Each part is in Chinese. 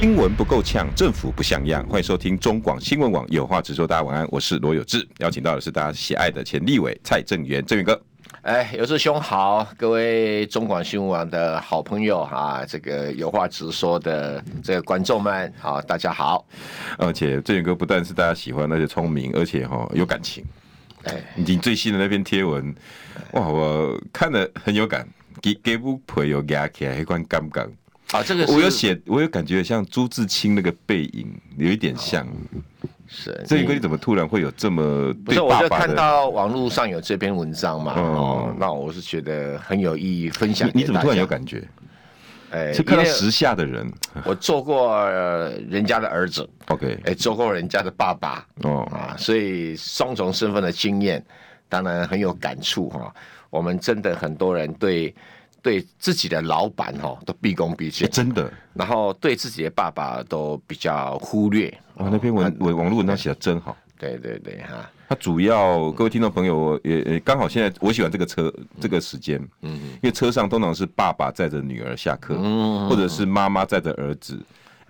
新闻不够呛，政府不像样。欢迎收听中广新闻网有话直说。大家晚安，我是罗有志。邀请到的是大家喜爱的前立委蔡正元，正元哥。哎，有志兄好，各位中广新闻网的好朋友啊，这个有话直说的这个观众们啊，大家好。而且正元哥不但是大家喜欢，而且聪明，而且哈有感情。哎，你最新的那篇贴文，哇，我看了很有感，给给不陪有压起来，一关尴尬。啊，这个我有写，我有感觉像朱自清那个背影，有一点像。是，这一个你怎么突然会有这么？不是，我就看到网络上有这篇文章嘛，哦，那我是觉得很有意义，分享。你怎么突然有感觉？哎，是看到时下的人。我做过人家的儿子，OK，哎，做过人家的爸爸，哦啊，所以双重身份的经验，当然很有感触哈。我们真的很多人对。对自己的老板哈都毕恭毕敬，真的。然后对自己的爸爸都比较忽略。哇，那篇文文网络文章写的真好。对对对哈。他主要各位听众朋友也也刚好现在我喜欢这个车这个时间，嗯，因为车上通常是爸爸载着女儿下课，嗯，或者是妈妈载着儿子。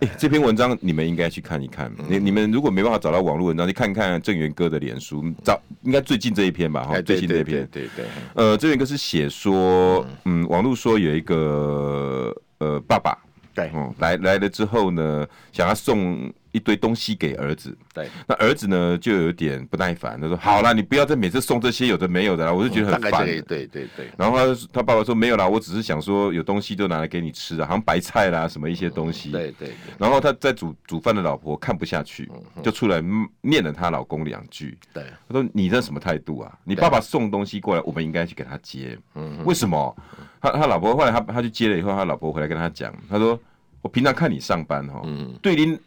哎，这篇文章你们应该去看一看。你你们如果没办法找到网络文章，去看看郑源哥的脸书，找应该最近这一篇吧？哈，最近这一篇。对对。呃，郑源哥是写说，嗯，网络说有一个呃爸爸，对，哦，来来了之后呢，想要送。一堆东西给儿子，对，那儿子呢就有点不耐烦，他说：“好了，你不要再每次送这些有的没有的了，我就觉得很烦。”对对对对。然后他他爸爸说：“没有啦，我只是想说有东西就拿来给你吃啊，好像白菜啦什么一些东西。”对对。然后他在煮煮饭的老婆看不下去，就出来念了他老公两句。对，他说：“你这什么态度啊？你爸爸送东西过来，我们应该去给他接。嗯，为什么？他他老婆后来他他去接了以后，他老婆回来跟他讲，他说：我平常看你上班哈，对您。”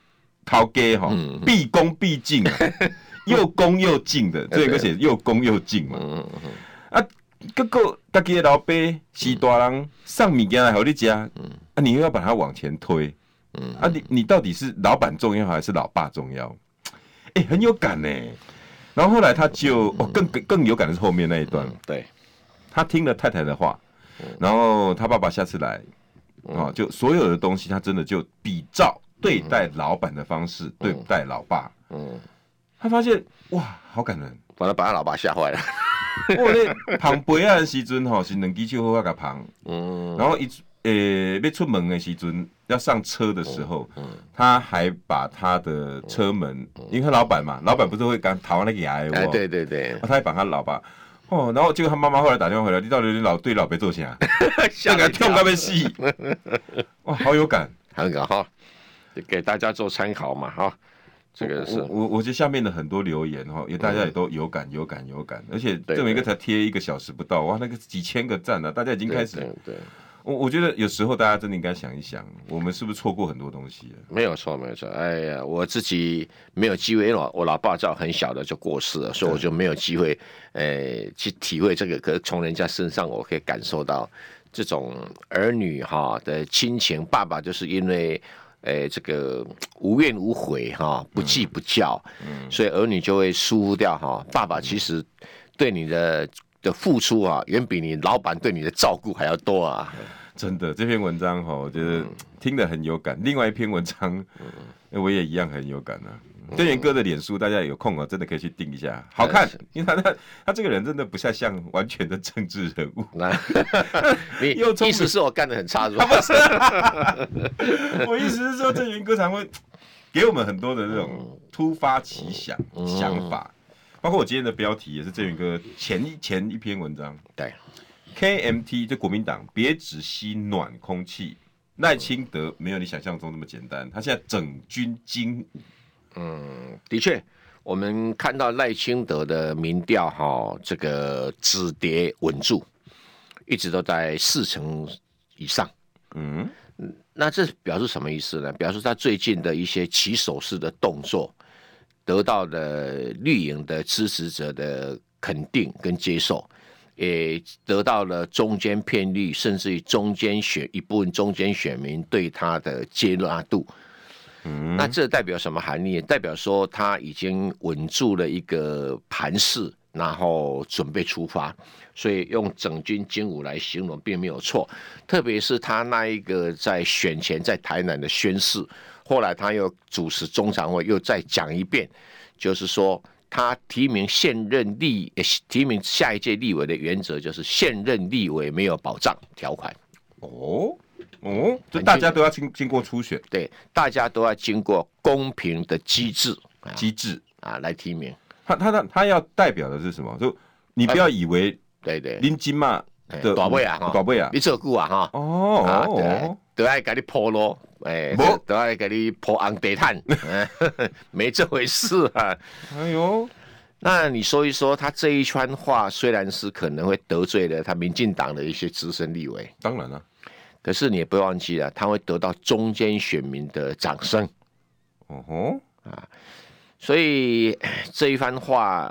陶家哈，毕恭毕敬，又恭又敬的，这个写又恭又敬嘛。啊，各个家己的老板是大人，送物件来给你家，啊，你又要把它往前推，啊，你你到底是老板重要还是老爸重要？哎，很有感呢。然后后来他就哦，更更更有感的是后面那一段，对，他听了太太的话，然后他爸爸下次来，啊，就所有的东西他真的就比照。对待老板的方式，对待老爸，嗯，他发现哇，好感人，把他把他老爸吓坏了。我咧旁杯啊的时阵吼，是两只手好好个旁，嗯，然后一诶要出门的时阵，要上车的时候，嗯，他还把他的车门，因为他老板嘛，老板不是会讲台湾那个牙的，对对对，他还把他老爸，哦，然后结果他妈妈后来打电话回来，你到底你老对老爸做啥？吓个跳。个要死，哇，好有感，很感哈。给大家做参考嘛，哈，这个是我我觉得下面的很多留言哈，也大家也都有感有感有感，而且这么一个才贴一个小时不到，哇，那个几千个赞呢，大家已经开始。对，我我觉得有时候大家真的应该想一想，我们是不是错过很多东西？没有错，没有错。哎呀，我自己没有机会，因为我老爸在很小的就过世了，所以我就没有机会，哎，去体会这个。可是从人家身上，我可以感受到这种儿女哈的亲情。爸爸就是因为。诶、欸，这个无怨无悔哈，不计不教，嗯，所以儿女就会疏忽掉哈。爸爸其实对你的的付出啊，远比你老板对你的照顾还要多啊。真的，这篇文章哈，我觉得听得很有感。另外一篇文章，我也一样很有感啊。正元哥的脸书，大家有空啊，真的可以去订一下，好看。因为他他他这个人真的不太像完全的政治人物。你意思是我干的很差是吧？不是，我意思是说，正元哥常会给我们很多的这种突发奇想想法，包括我今天的标题也是正元哥前一前一篇文章。对，KMT 就国民党别只吸暖空气，赖清德没有你想象中那么简单，他现在整军经。嗯，的确，我们看到赖清德的民调哈，这个止跌稳住，一直都在四成以上。嗯，那这表示什么意思呢？表示他最近的一些起手式的动作，得到了绿营的支持者的肯定跟接受，也得到了中间偏绿，甚至于中间选一部分中间选民对他的接纳度。嗯，那这代表什么含义？代表说他已经稳住了一个盘势，然后准备出发。所以用整军经武来形容并没有错。特别是他那一个在选前在台南的宣誓，后来他又主持中常会，又再讲一遍，就是说他提名现任立提名下一届立委的原则，就是现任立委没有保障条款。哦。哦，就大家都要经经过初选，对，大家都要经过公平的机制机制啊来提名。他他他他要代表的是什么？就你不要以为对对，林金嘛的大尾啊，大尾啊，你做久啊哈？哦，都爱给你铺路，哎，都爱给你破红地毯，没这回事啊。哎呦，那你说一说，他这一圈话虽然是可能会得罪了他民进党的一些资深立委，当然了。可是你也不要忘记了，他会得到中间选民的掌声。哦吼啊，所以 这一番话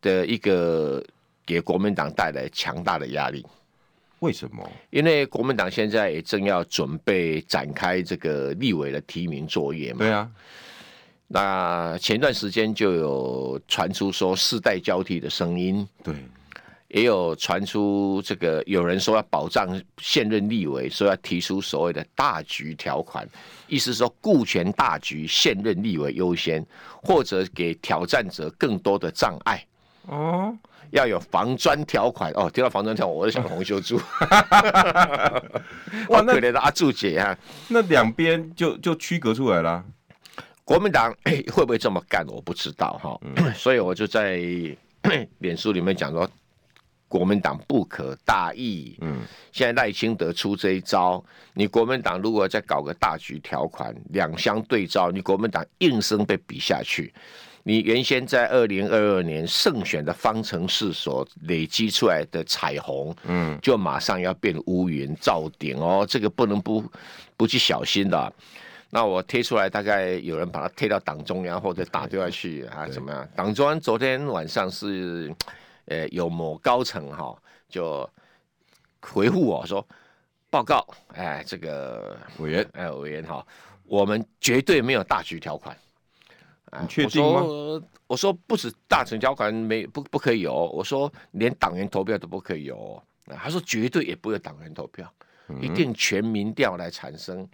的一个给国民党带来强大的压力。为什么？因为国民党现在也正要准备展开这个立委的提名作业嘛。对啊。那前段时间就有传出说世代交替的声音。对。也有传出这个有人说要保障现任立委，说要提出所谓的大局条款，意思说顾全大局，现任立委优先，或者给挑战者更多的障碍。哦，要有防专条款哦。提到防专条款，我就想洪秀柱。哇，可怜的阿柱姐啊，那两边就就区隔出来了。国民党会不会这么干？我不知道哈。嗯、所以我就在 脸书里面讲说。国民党不可大意。嗯，现在赖清德出这一招，你国民党如果再搞个大局条款，两相对照，你国民党应声被比下去。你原先在二零二二年胜选的方程式所累积出来的彩虹，嗯，就马上要变乌云罩顶哦，这个不能不不去小心的。那我贴出来，大概有人把它贴到党中央或者打电话去啊，怎么样？党中央昨天晚上是。呃，有某高层哈就回复我说，报告，哎，这个委员，哎，委员哈，我们绝对没有大局条款。你确定吗？我说，我说不止大成交款没不不可以有，我说连党员投票都不可以有。他说绝对也不会有党员投票，一定全民调来产生。嗯、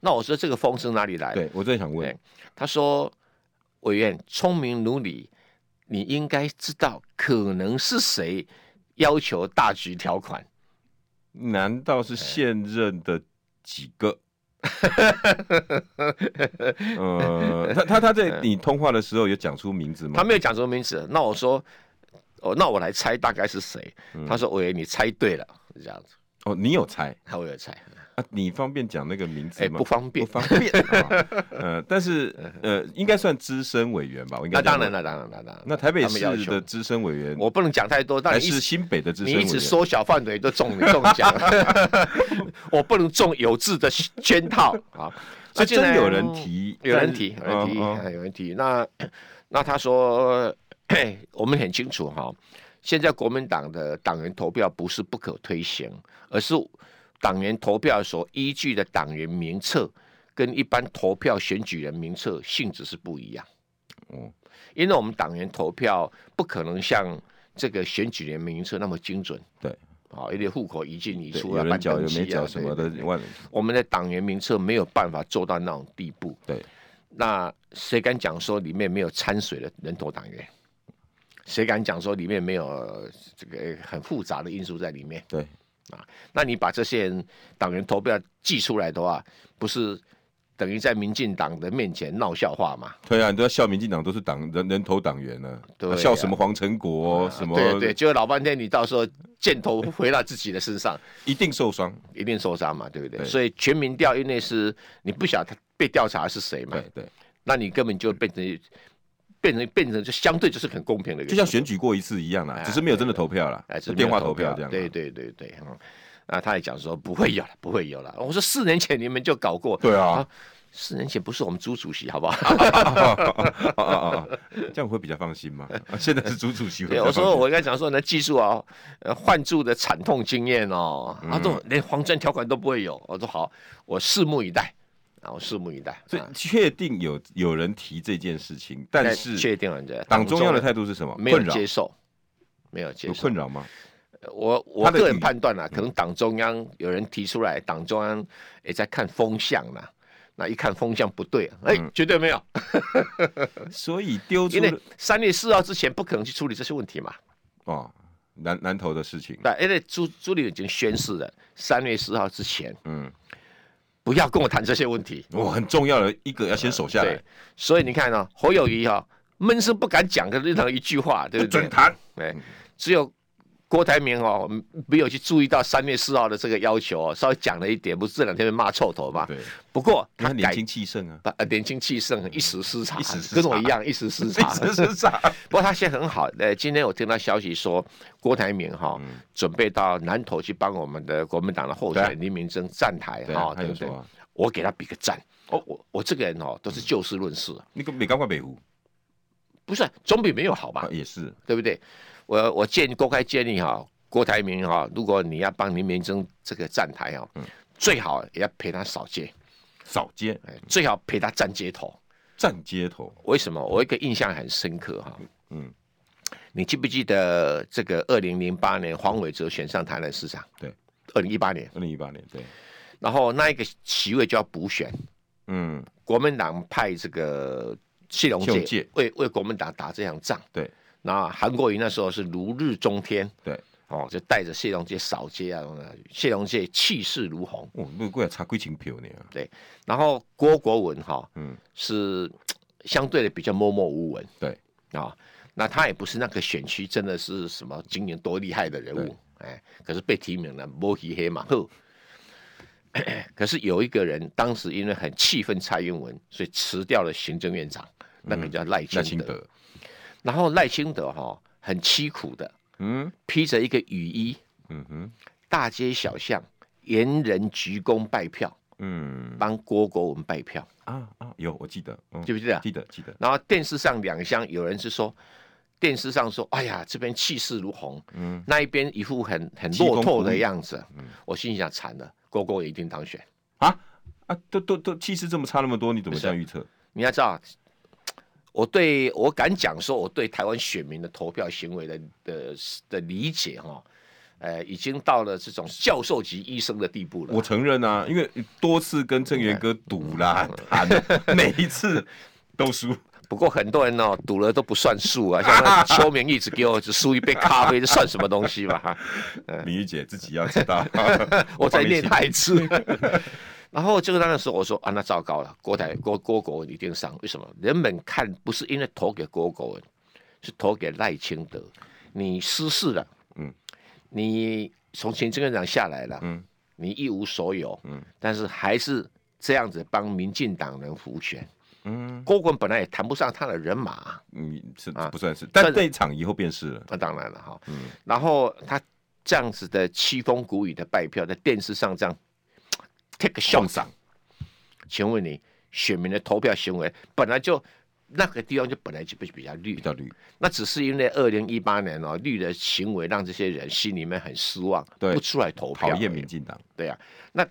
那我说这个风声哪里来？对我正想问，他说委员聪明如你。你应该知道，可能是谁要求大局条款？难道是现任的几个？呃，他他他在你通话的时候有讲出名字吗？他没有讲出名字。那我说，哦，那我来猜大概是谁？嗯、他说：“喂，你猜对了，是这样子。”哦，你有猜？他我有猜。啊，你方便讲那个名字吗？不方便，不方便。呃，但是呃，应该算资深委员吧？我应该。那当然了，当然了，当然。那台北市的资深委员，我不能讲太多。但是新北的资深委员，你一直缩小范围都中中奖，我不能中有志的圈套啊！所以真有人提，有人提，有人提，有人提。那那他说，我们很清楚哈，现在国民党的党员投票不是不可推行，而是。党员投票所依据的党员名册，跟一般投票选举人名册性质是不一样。嗯，因为我们党员投票不可能像这个选举人名册那么精准。对，啊，有点户口一进一出啊，办登记啊什么的。我们的党员名册没有办法做到那种地步。对，那谁敢讲说里面没有掺水的人头党员？谁敢讲说里面没有这个很复杂的因素在里面？对。啊，那你把这些人党员投票寄出来的话，不是等于在民进党的面前闹笑话吗？对啊，你都要笑民进党都是党人人头党员呢，对啊，笑什么黄成国什么？对对，就老半天，你到时候箭头回到自己的身上，一定受伤，一定受伤嘛，对不对？所以全民调因为是你不晓得他被调查是谁嘛，对对，那你根本就变成。变成变成就相对就是很公平的，就像选举过一次一样啦，只是没有真的投票了，哎，是电话投票这样。对对对对，嗯，那他也讲说不会有了，不会有了。我说四年前你们就搞过，对啊，四年前不是我们朱主席，好不好？这样会比较放心吗？现在是朱主席。对，我说我应该讲说，那记住啊，呃，换柱的惨痛经验哦，他说连黄砖条款都不会有。我说好，我拭目以待啊，我拭目以待。所以确定有有人提这件事情，但是确定了这党中央的态度是什么？没有接受，没有接受。有困扰吗？我我个人判断啊，可能党中央有人提出来，党中央也在看风向呢。那一看风向不对，哎，绝对没有，所以丢出。因为三月四号之前不可能去处理这些问题嘛。哦，南南投的事情。对，因为朱朱立伦已经宣誓了，三月四号之前，嗯，不要跟我谈这些问题。哦，很重要的一个要先守下来。所以你看呢，侯友谊哈闷声不敢讲的任何一句话，对不对？不准谈。对，只有。郭台铭哦，没有去注意到三月四号的这个要求哦，稍微讲了一点，不是这两天被骂臭头嘛？对。不过他年轻气盛啊，呃，年轻气盛，一时失察，一时跟我一样，一时失察，一时失察。不过他现在很好，呃，今天我听到消息说，郭台铭哈准备到南投去帮我们的国民党的候选人林明珍站台哈，对不对？我给他比个赞。哦，我我这个人哦，都是就事论事。你个没干过北湖？不是，总比没有好吧？也是，对不对？我我建议公开建议哈。郭台铭哈，如果你要帮林明珍这个站台哦，嗯、最好也要陪他扫街，扫街，最好陪他站街头，站街头。为什么？我一个印象很深刻哈，嗯，你记不记得这个二零零八年黄伟哲选上台南市长？对，二零一八年，二零一八年，对。然后那一个席位就要补选，嗯，国民党派这个谢龙介为为国民党打这场仗，对。那韩国瑜那时候是如日中天，对。哦，就带着谢龙介扫街啊！谢龙介气势如虹。哦，那过来差几千票呢？对，然后郭国文哈，嗯，是相对的比较默默无闻。对啊，那他也不是那个选区真的是什么今年多厉害的人物，哎，可是被提名了，摸黑黑马后。可是有一个人当时因为很气愤蔡英文，所以辞掉了行政院长，那个叫赖清德。然后赖清德哈很凄苦的。嗯，披着一个雨衣，嗯哼，大街小巷，沿人鞠躬拜票，嗯，帮郭国文拜票啊啊，有我记得，记不记得？记得记得。然后电视上两厢，有人是说，电视上说，哎呀，这边气势如虹，嗯，那一边一副很很落魄的样子，嗯，我心想惨了，郭国文一定当选啊啊，都都都气势这么差那么多，你怎么这样预测？你要知道。我对我敢讲说，我对台湾选民的投票行为的的的理解哈，呃，已经到了这种教授级医生的地步了。我承认啊，因为多次跟郑源哥赌啦，谈每一次都输。不过很多人哦，赌了都不算数啊，像邱明一直给我只输一杯咖啡，这算什么东西嘛？哈，明玉姐自己要知道，我在念台词。然后这个那个时候我说啊，那糟糕了，郭台郭郭国文一定上，为什么？人们看不是因为投给郭国文，是投给赖清德，你失势了，嗯，你从行政院长下来了，嗯，你一无所有，嗯，但是还是这样子帮民进党人辅选，嗯，郭滚本来也谈不上他的人马，嗯，是啊，不算是，但这一场以后便是了，那当然了哈，嗯，然后他这样子的凄风苦雨的拜票，在电视上这样。take a shot，请问你选民的投票行为本来就那个地方就本来就比比较绿，比较绿，那只是因为二零一八年哦绿的行为让这些人心里面很失望，对，不出来投票，讨厌民进党，对啊，那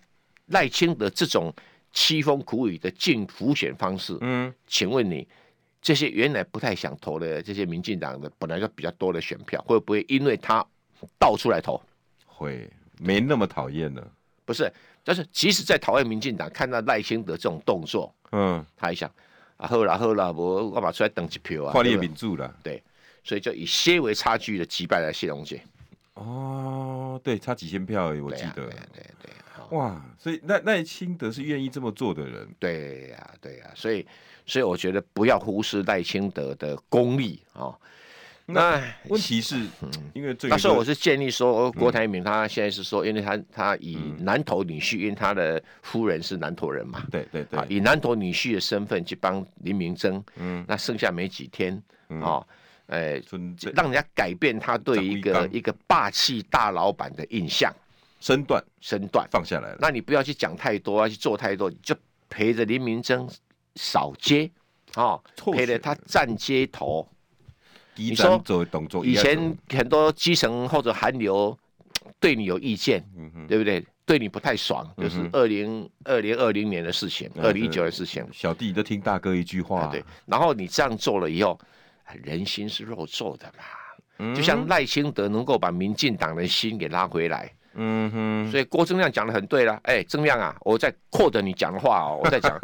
赖清德这种凄风苦雨的进浮选方式，嗯，请问你这些原来不太想投的这些民进党的本来就比较多的选票，会不会因为他倒出来投？会没那么讨厌了？不是。但是，即使在讨厌民进党看到赖清德这种动作，嗯，他还想啊，好啦好啦，我我把出来等一票啊，跨列民主了，对，所以就以些微差距的击败了谢龙介。哦，对，差几千票而已，我记得，对、啊、对、啊、对、啊，哇，所以赖赖清德是愿意这么做的人，对呀、啊、对呀、啊，所以所以我觉得不要忽视赖清德的功力啊。哦那问题是，因为那时候我是建议说，郭台铭他现在是说，因为他他以南投女婿，因为他的夫人是南投人嘛，对对对，以南投女婿的身份去帮林明珍，嗯，那剩下没几天，哦，哎，让人家改变他对一个一个霸气大老板的印象，身段身段放下来了，那你不要去讲太多，要去做太多，就陪着林明珍扫街，哦，陪着他站街头。你说以前很多基层或者韩流 对你有意见，嗯、对不对？对你不太爽，嗯、就是二零二零二零年的事情，二零一九的事情。小弟都听大哥一句话，对。然后你这样做了以后，人心是肉做的嘛。嗯、就像赖清德能够把民进党的心给拉回来，嗯哼。所以郭正亮讲的很对了，哎，正亮啊，我在 quote 你讲的话哦，我在讲，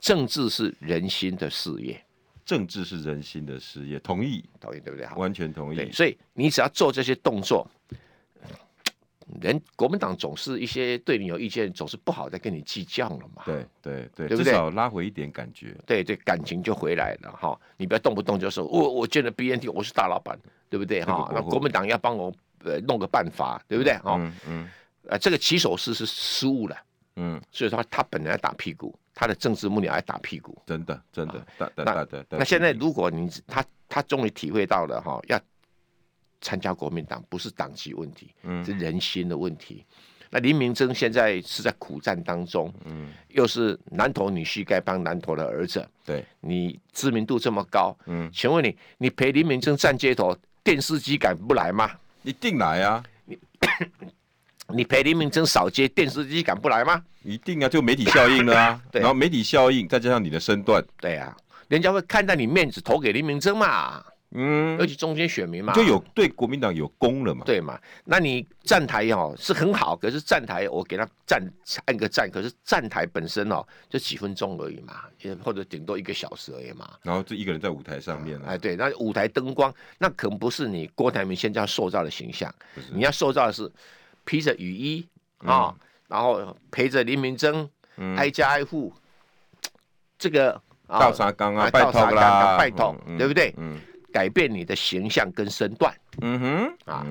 政治是人心的事业。政治是人心的事业，同意，同意，对不对？完全同意。所以你只要做这些动作，人国民党总是一些对你有意见，总是不好再跟你计较了嘛。对对对，至少拉回一点感觉。对对，感情就回来了哈。你不要动不动就说，我我见了 BNT，我是大老板，对不对哈？那国民党要帮我呃弄个办法，对不对哦？嗯嗯。呃，这个起手式是失误了。嗯。所以说他本来打屁股。他的政治幕僚还打屁股，真的真的。啊、那那现在如果你他他终于体会到了哈，要参加国民党不是党籍问题，嗯，是人心的问题。那林明珍现在是在苦战当中，嗯，又是南投女婿该帮南投的儿子，对，你知名度这么高，嗯，请问你你陪林明珍站街头，电视机敢不来吗？一定来啊！你。你陪林明真扫街，电视机敢不来吗？一定啊，就媒体效应了啊。对，然后媒体效应再加上你的身段，对啊，人家会看在你面子投给林明真嘛。嗯，而且中间选民嘛，就有对国民党有功了嘛。对嘛？那你站台哦是很好，可是站台我给他站按个站，可是站台本身哦就几分钟而已嘛，或者顶多一个小时而已嘛。然后这一个人在舞台上面，啊，哎对，那舞台灯光那可能不是你郭台铭现在要塑造的形象，你要塑造的是。披着雨衣啊，然后陪着林明溱，挨家挨户，这个倒沙缸啊，拜托啦，拜托，对不对？改变你的形象跟身段。嗯哼，啊，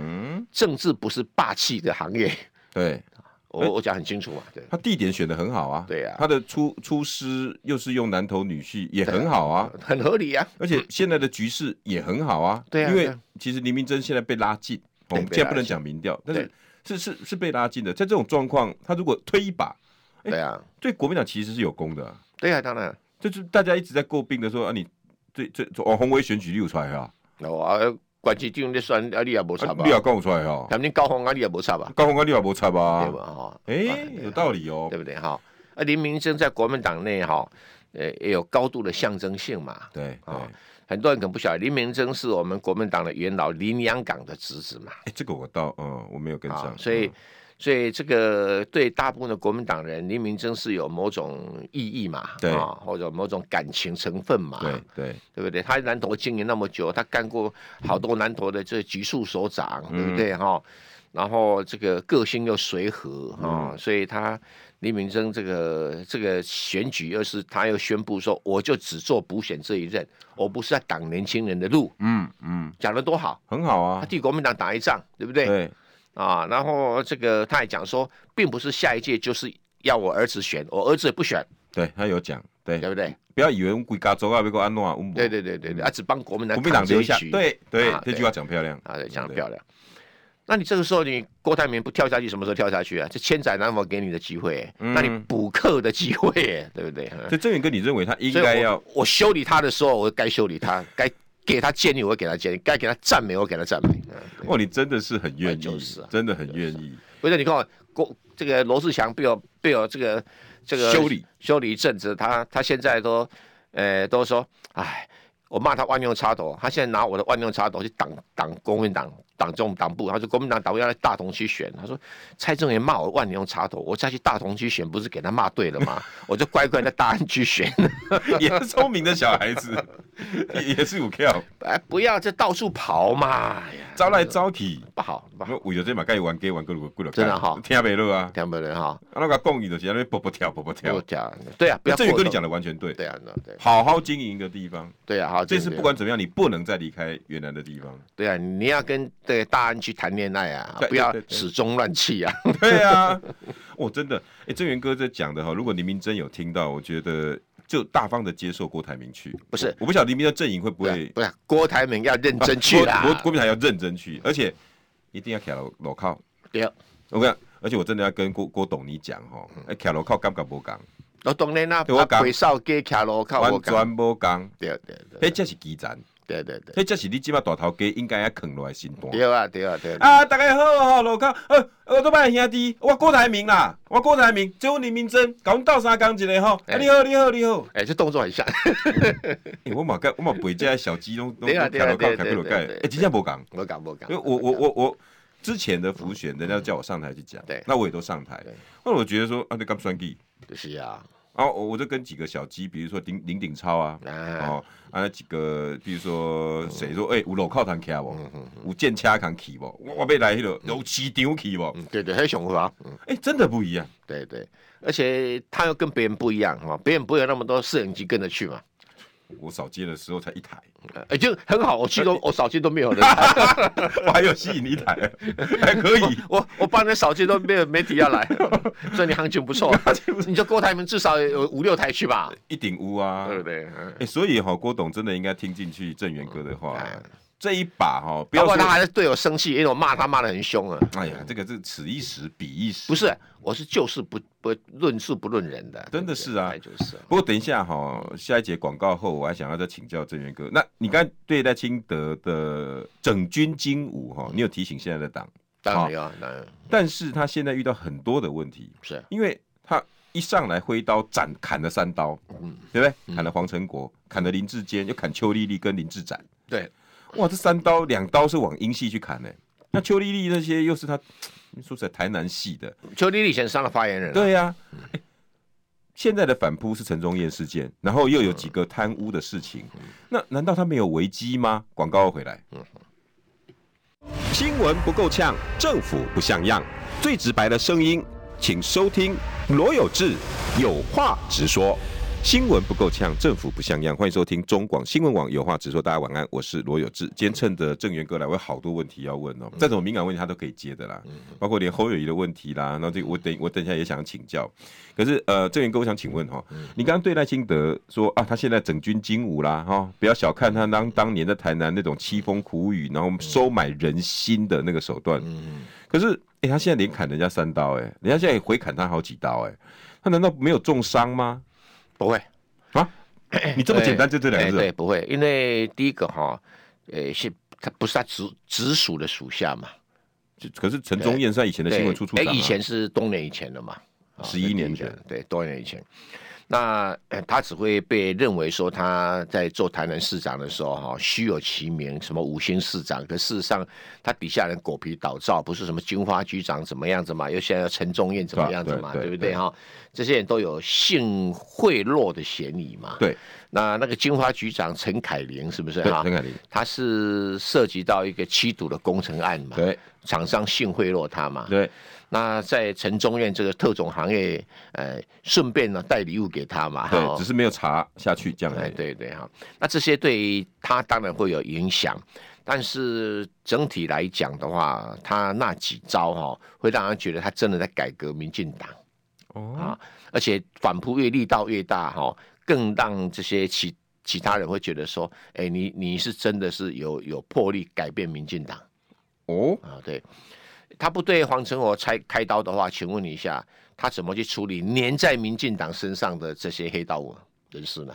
政治不是霸气的行业。对，我我讲很清楚嘛。对，他地点选的很好啊。对呀，他的出出师又是用男头女婿，也很好啊，很合理啊。而且现在的局势也很好啊。对啊，因为其实林明珍现在被拉近，我们现在不能讲民调，但是。是是是被拉近的，在这种状况，他如果推一把，对啊，对国民党其实是有功的。对啊，当然，就是大家一直在诟病的说啊，你最最哦，宏威选举又出来哈，哦啊，关系这样的算啊，你也无差吧？你也讲出来哈，反正高虹啊，你也无差吧？高虹啊，你也无差吧？对吧？哈，哎，有道理哦，对不对？哈，啊，林明溱在国民党内哈，呃，也有高度的象征性嘛。对啊。很多人可能不晓得，林明珍是我们国民党的元老林洋港的侄子嘛？哎，这个我倒，嗯，我没有跟上。所以，所以这个对大部分的国民党人，林明真是有某种意义嘛？对啊，或者某种感情成分嘛？对对，对不对？他南投经营那么久，他干过好多南投的这局处首长，对不对？哈，然后这个个性又随和啊，所以他。林明溱这个这个选举，又是他又宣布说，我就只做补选这一任，我不是在挡年轻人的路。嗯嗯，讲的多好，很好啊。他替国民党打一仗，对不对？对。啊，然后这个他还讲说，并不是下一届就是要我儿子选，我儿子也不选。对他有讲，对，对不对？不要以为归家走啊，别个安诺啊，对对对对对，他只帮国民党国民党留下。对对，这句话讲漂亮啊，对，讲得漂亮。那你这个时候，你郭台铭不跳下去，什么时候跳下去啊？这千载难逢给你的机会，嗯、那你补课的机会，对不对？所以郑元哥，你认为他应该要我，我修理他的时候，我该修理他；该给他建议，我会给他建议；该给他赞美，我给他赞美。哇，你真的是很愿意，就是、啊、真的很愿意。不是你看，郭这个罗志祥被我被我这个这个修理修理一阵子，他他现在都呃都说，哎，我骂他万用插头，他现在拿我的万用插头去挡挡国民党。党中党部，他说国民党党部要来大同区选，他说蔡正元骂我万年用插头，我再去大同区选，不是给他骂对了吗？我就乖乖在大安区选，也是聪明的小孩子，也是有票。哎，不要这到处跑嘛，招来招去不好。为了这嘛，该玩给玩个路过了，真的哈，听不落啊，听不落哈。啊，那个讲义就是那边蹦蹦跳，蹦蹦跳。对啊，这宇哥你讲的完全对。对啊，对，好好经营一个地方。对啊，好，这次不管怎么样，你不能再离开原来的地方。对啊，你要跟对大安去谈。谈恋爱啊，不要始终乱气啊！对啊，我真的，哎，正源哥在讲的哈，如果林明真有听到，我觉得就大方的接受郭台铭去。不是，我不晓得林明的阵营会不会？不是，郭台铭要认真去啦，郭郭台铭要认真去，而且一定要卡路靠。对，我讲，而且我真的要跟郭郭董你讲吼，哎，卡路靠敢不敢不敢？我当然啦，我讲，少给卡路靠完全无讲，对对对，迄这是基站，对对对，迄这是你即马大头家应该要扛落来新段。对啊对啊对啊！大家好哈，路口，呃，我都拜兄弟，我郭台铭啦，我郭台铭，这我林明珍，甲阮斗相共一个吼，你好你好你好，哎，这动作很像，欸，我嘛甲我嘛背这小鸡拢拢跳路口开不落盖，哎，真正无讲，无讲无讲，因为我我我我之前的浮选，人家叫我上台去讲，对，那我也都上台，那我觉得说啊，你刚算计？就是啊。然后我就跟几个小鸡，比如说林林鼎超啊，哦，啊那几个，比如说谁说，哎，有路口通徛不？有剑车通去不？我我被来迄个有市场去不？对对，还想法，哎，真的不一样，对对，而且他又跟别人不一样哈，别人不会有那么多摄影机跟着去嘛。我扫街的时候才一台，哎，就很好。我去 都我扫街都没有人，我还有吸引一台，还可以。我我帮人扫街都没有媒体要来，所以你行情不错。你就郭台铭至少有五六台去吧，一顶屋啊，对不对？哎，所以哈，郭董真的应该听进去郑源哥的话。这一把哈，不要说他还是对我生气，因为我骂他骂的很凶啊。哎呀，这个是此一时彼一时。不是，我是就事不不论事不论人的，真的是啊，就是。不过等一下哈，下一节广告后，我还想要再请教郑源哥。那你刚才对待清德的整军精武哈，你有提醒现在的党？当然有，当然。但是他现在遇到很多的问题，是因为他一上来挥刀斩砍了三刀，嗯，对不对？砍了黄成国，砍了林志坚，又砍邱丽丽跟林志展，对。哇，这三刀两刀是往英系去砍呢？那邱丽丽那些又是他，说实在台南系的。邱丽丽以前上了发言人。对呀、啊欸，现在的反扑是陈忠燕事件，然后又有几个贪污的事情，那难道他没有危机吗？广告回来。新闻不够呛，政府不像样，最直白的声音，请收听罗有志有话直说。新闻不够呛，政府不像样。欢迎收听中广新闻网有话直说。大家晚安，我是罗有志。今天趁着郑源哥来，我有好多问题要问哦。再怎么敏感问题，他都可以接的啦。包括连侯友谊的问题啦，然后这个我等我等一下也想请教。可是呃，郑源哥，我想请问哈，你刚刚对赖清德说啊，他现在整军精武啦，哈，不要小看他当当年在台南那种凄风苦雨，然后收买人心的那个手段。可是哎、欸，他现在连砍人家三刀、欸，哎，人家现在也回砍他好几刀、欸，哎，他难道没有重伤吗？不会啊，你这么简单就这两个字？对，不会，因为第一个哈，呃，是他不是他直直属的属下嘛。可是陈宗彦在以前的新闻处处长，以前是多年以前的嘛，十一年前，对，多年以前。那他只会被认为说他在做台南市长的时候哈，虚有其名，什么五星市长，可事实上他底下人狗皮倒灶，不是什么金花局长怎么样子嘛，又现在陈宗彦怎么样子嘛，对不对哈？这些人都有性贿赂的嫌疑嘛。对，那那个金花局长陈凯琳是不是对？陈凯琳，他是涉及到一个七堵的工程案嘛？对，厂商性贿赂他嘛？对。那在城中院这个特种行业，呃，顺便呢带礼物给他嘛，对，只是没有查下去这样。哎，对对哈，那这些对他当然会有影响，但是整体来讲的话，他那几招哈，会让人觉得他真的在改革民进党。哦啊，而且反扑越力道越大哈，更让这些其其他人会觉得说，哎，你你是真的是有有魄力改变民进党。哦啊，对。他不对黄成国开开刀的话，请问你一下，他怎么去处理粘在民进党身上的这些黑道人士呢？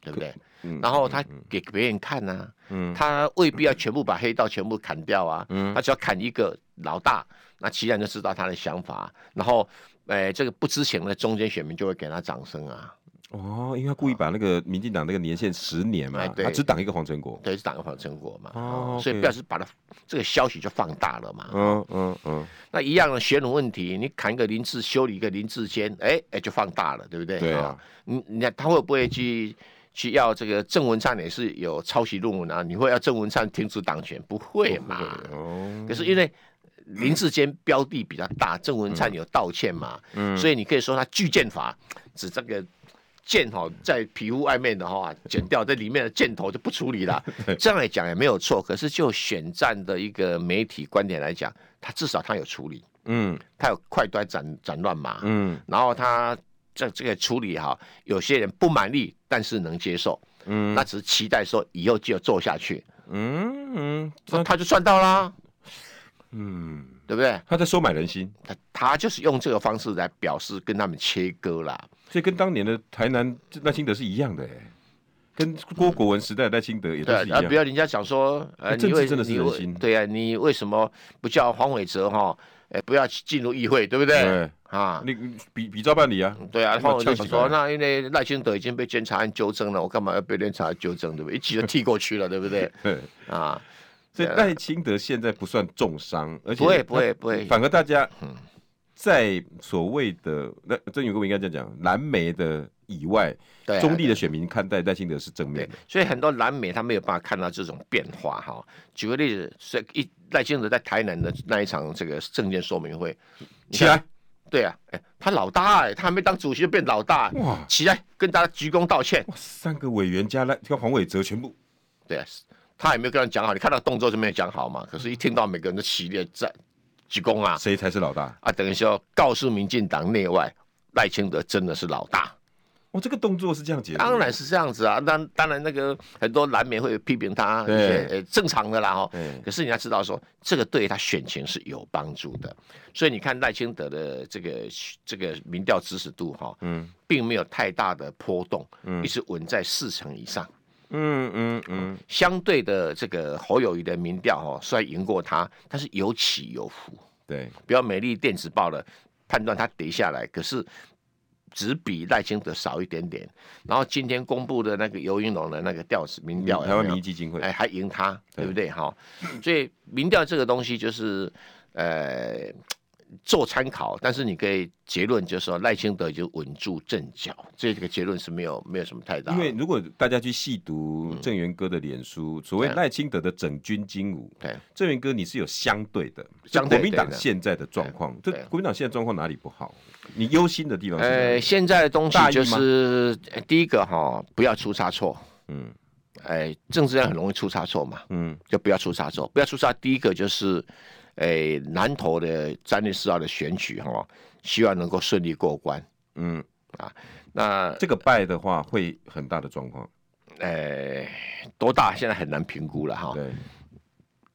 对不对？嗯、然后他给别人看呐、啊，嗯、他未必要全部把黑道全部砍掉啊，嗯、他只要砍一个老大，那其他人就知道他的想法，然后，哎，这个不知情的中间选民就会给他掌声啊。哦，因为他故意把那个民进党那个年限十年嘛，他只挡一个黄成国，对，只挡一个黄成国嘛，哦，所以表示把他这个消息就放大了嘛，嗯嗯嗯，那一样的选举问题，你砍一个林志修理一个林志坚，哎哎就放大了，对不对？对啊，你你看他会不会去去要这个郑文灿也是有抄袭论文啊？你会要郑文灿停止党权？不会嘛？哦，可是因为林志坚标的比较大，郑文灿有道歉嘛，嗯，所以你可以说他拒剑法指这个。箭哈在皮肤外面的话，剪掉这里面的箭头就不处理了。这样来讲也没有错。可是就选战的一个媒体观点来讲，他至少他有处理，嗯，他有快刀斩斩乱麻，嗯，然后他这这个处理哈，有些人不满意，但是能接受，嗯，那只是期待说以后就要做下去，嗯嗯，那他就赚到啦，嗯。对不对？他在收买人心，他他就是用这个方式来表示跟他们切割啦。所以跟当年的台南赖清德是一样的，跟郭国文时代赖清德也都是一样。不要人家讲说，呃，政治真的是人心。对啊，你为什么不叫黄伟哲哈？哎，不要进入议会，对不对？啊，你比比照办理啊。对啊，黄伟哲说，那因为赖清德已经被监察院纠正了，我干嘛要被监察院纠正？对不对？一起就踢过去了，对不对？啊。所以赖清德现在不算重伤，而且不会不会不会，反而大家在所谓的那郑宇哥应该这样讲，蓝媒的以外，对中立的选民看待赖清德是正面的，所以很多蓝媒他没有办法看到这种变化哈。举个例子，是一赖清德在台南的那一场这个政见说明会，起来，对啊，哎，他老大哎，他还没当主席就变老大，哇，起来跟大家鞠躬道歉，哇三个委员加赖跟黄伟哲全部，对啊。他也没有跟人讲好，你看到动作就没有讲好嘛。可是，一听到每个人的起立在鞠躬啊，谁才是老大啊？等于说告诉民进党内外，赖清德真的是老大。哦，这个动作是这样解释，当然是这样子啊。当当然，那个很多蓝媒会批评他，对，正常的啦哈。可是你要知道说，这个对他选情是有帮助的。所以你看赖清德的这个这个民调支持度哈，嗯，并没有太大的波动，嗯，一直稳在四成以上。嗯嗯嗯，相对的这个侯友谊的民调哦，虽然赢过他，但是有起有伏。对，比较美丽电子报的判断他跌下来，可是只比赖清德少一点点。然后今天公布的那个游盈隆的那个调子民调，台湾民意基金会，哎，还赢他，对，对不对？哈，所以民调这个东西就是呃。做参考，但是你可以结论就是说赖清德就稳住阵脚，这个结论是没有没有什么太大。因为如果大家去细读郑源哥的脸书，嗯、所谓赖清德的整军精武，对郑源哥你是有相对的，像国民党现在的状况，这国民党现在状况哪里不好？你忧心的地方是？呃，现在的东西就是第一个哈，不要出差错，嗯，哎，政治上很容易出差错嘛，嗯，就不要出差错，不要出差。第一个就是。诶，南投的三月四号的选举哈，希望能够顺利过关。嗯啊，那这个败的话会很大的状况。诶，多大现在很难评估了哈。对。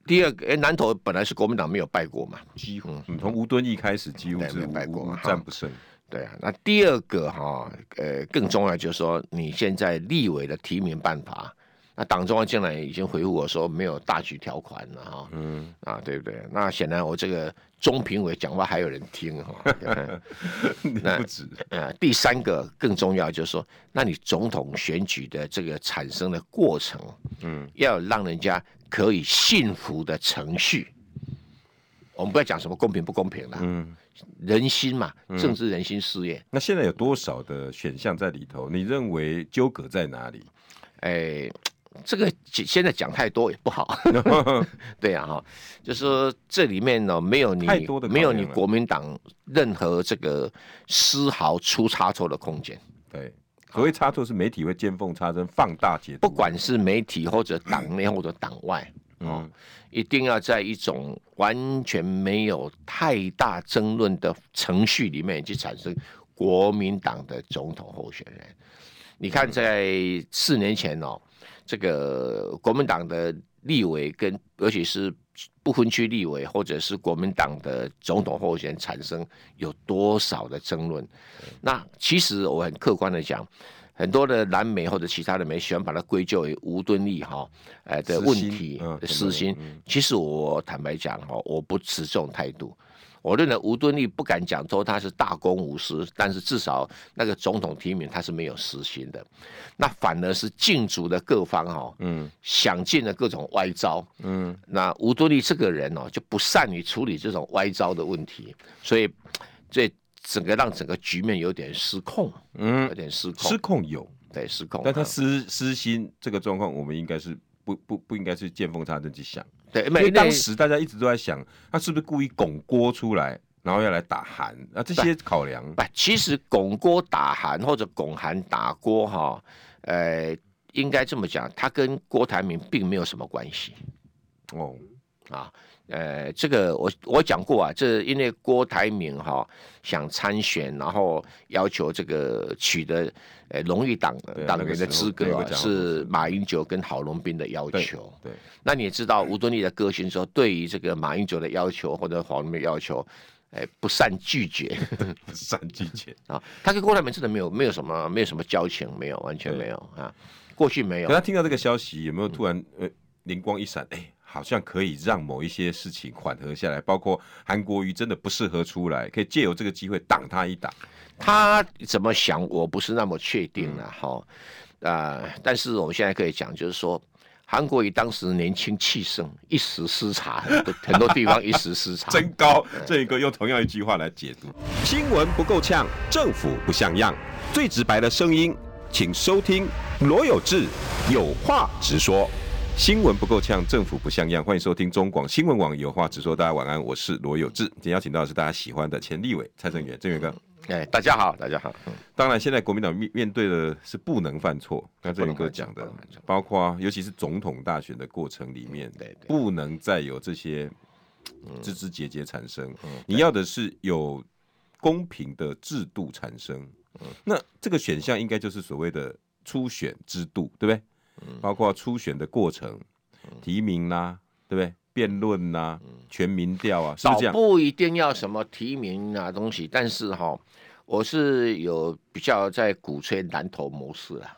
第二个，诶，南投本来是国民党没有败过嘛，几乎从吴敦义开始几乎是没败过，战不胜。对啊，那第二个哈，呃，更重要就是说，你现在立委的提名办法。那党中央竟然已经回复我说没有大局条款了哈，嗯啊，对不对？那显然我这个中评委讲话还有人听哈，那不止啊。第三个更重要就是说，那你总统选举的这个产生的过程，嗯，要让人家可以信服的程序。我们不要讲什么公平不公平了，嗯，人心嘛，政治人心事业。那现在有多少的选项在里头？你认为纠葛在哪里？哎。这个现在讲太多也不好，对呀哈，就是说这里面呢没有你没有你国民党任何这个丝毫出差错的空间。对，所谓差错是媒体会见缝插针放大解读，不管是媒体或者党内或者党外，嗯，一定要在一种完全没有太大争论的程序里面去产生国民党的总统候选人。你看，在四年前哦。这个国民党的立委跟，尤其是不分区立委，或者是国民党的总统候选人产生有多少的争论？那其实我很客观的讲，很多的蓝媒或者其他的媒喜欢把它归咎于吴敦义哈，呃的问题私心。其实我坦白讲哈，我不持这种态度。我认为吴敦义不敢讲说他是大公无私，但是至少那个总统提名他是没有私心的，那反而是禁足的各方哈，嗯，想尽了各种歪招，嗯，那吴敦义这个人哦就不善于处理这种歪招的问题，所以这整个让整个局面有点失控，嗯，有点失控，失控有，对，失控，但他私私心这个状况，我们应该是不不不应该是见缝插针去想。对，因为当时大家一直都在想，他是不是故意拱郭出来，然后要来打韩啊？这些考量不，不，其实拱郭打韩或者拱韩打郭哈，呃，应该这么讲，他跟郭台铭并没有什么关系。哦，啊。呃，这个我我讲过啊，这因为郭台铭哈、哦、想参选，然后要求这个取得呃荣誉党党员的资格、啊，是马英九跟郝龙斌的要求。对，对那你也知道吴敦义的个性说，对于这个马英九的要求或者郝龙斌的要求，哎，不善拒绝，不善拒绝 啊。他跟郭台铭真的没有没有什么没有什么交情，没有完全没有啊，过去没有。可他听到这个消息，有没有突然呃灵光一闪？哎。好像可以让某一些事情缓和下来，包括韩国瑜真的不适合出来，可以借由这个机会挡他一挡。他怎么想，我不是那么确定了哈。啊、嗯呃，但是我们现在可以讲，就是说韩国瑜当时年轻气盛，一时失察，很多地方一时失察。真高，这一个用同样一句话来解读：新闻不够呛，政府不像样，最直白的声音，请收听罗有志有话直说。新闻不够呛，政府不像样。欢迎收听中广新闻网，有话直说。大家晚安，我是罗有志。今天邀请到的是大家喜欢的前立委蔡正元，正元哥。哎，大家好，大家好。当然，现在国民党面面对的是不能犯错。刚正元哥讲的，包括尤其是总统大选的过程里面，对，不能再有这些枝枝节节产生。你要的是有公平的制度产生。那这个选项应该就是所谓的初选制度，对不对？包括初选的过程、提名啦、啊，对不对？辩论呐，全民调啊，是不是这样？不一定要什么提名啊东西，但是哈，我是有比较在鼓吹南投模式啊，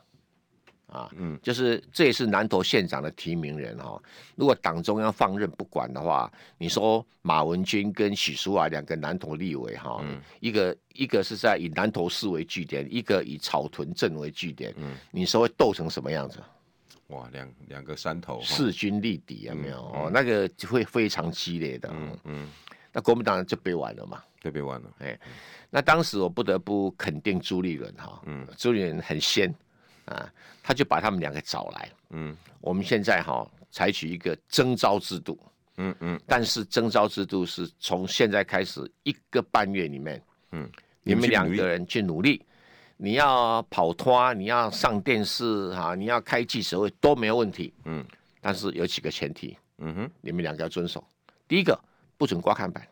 啊，嗯，就是这也是南投县长的提名人哈。如果党中央放任不管的话，你说马文君跟许淑华两个南投立委哈，嗯、一个一个是在以南投市为据点，一个以草屯镇为据点，嗯，你说会斗成什么样子？哇，两两个山头势均力敌，有没有？哦，那个会非常激烈的。嗯嗯，那国民党就被玩了嘛，就被玩了。哎，那当时我不得不肯定朱立伦哈，嗯，朱立伦很先啊，他就把他们两个找来。嗯，我们现在哈采取一个征召制度。嗯嗯，但是征召制度是从现在开始一个半月里面，嗯，你们两个人去努力。你要跑脱，你要上电视哈，你要开记者会都没有问题。嗯，但是有几个前提。嗯哼，你们两个要遵守。第一个，不准挂看板，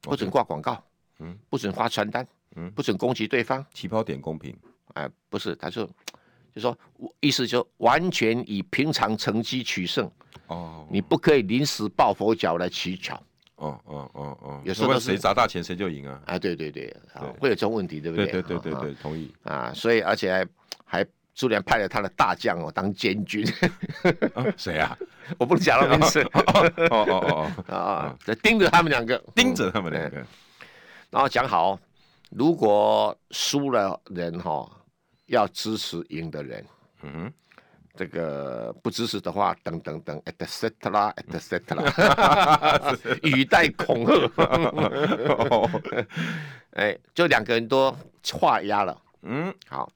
不准挂广告。嗯，不准发传单。嗯，不准攻击对方。起跑点公平。哎，不是，他说，就说意思就完全以平常成绩取胜。哦，你不可以临时抱佛脚来取巧。哦哦哦哦，有时候谁砸大钱谁就赢啊！啊，对对对，会有这种问题，对不对？对对对对，同意啊！所以而且还还苏联派了他的大将哦当监军，谁啊？我不能讲了名字。哦哦哦哦啊！就盯着他们两个，盯着他们两个，然后讲好，如果输了人哈，要支持赢的人。嗯哼。这个不支持的话，等等等，et cetera，et cetera，语带恐吓。哎，就两个人都画押了。嗯，好。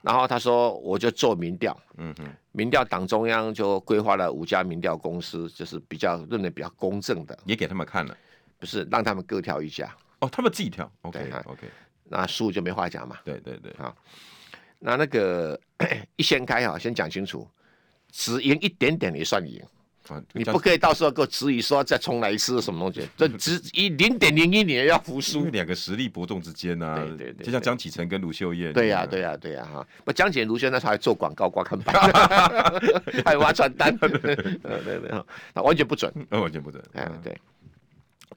然后他说，我就做民调。嗯哼，民调党中央就规划了五家民调公司，就是比较认为比较公正的，也给他们看了。不是，让他们各挑一家。哦，他们自己挑。OK，OK。Okay, okay. 那输就没话讲嘛。对对对。好。那那个 一掀开哈，先讲清楚，只赢一点点也算赢，啊、你不可以到时候给我质疑说再重来一次什么东西，这只以零点零一你也要服输。两个实力伯仲之间呐、啊，对对，对对，就像江启臣跟卢秀燕。对呀、啊、对呀、啊、对呀、啊、哈，不江启卢秀燕那时候还做广告挂看板，还有发传单，对对对，那完全不准，完全不准，哎对。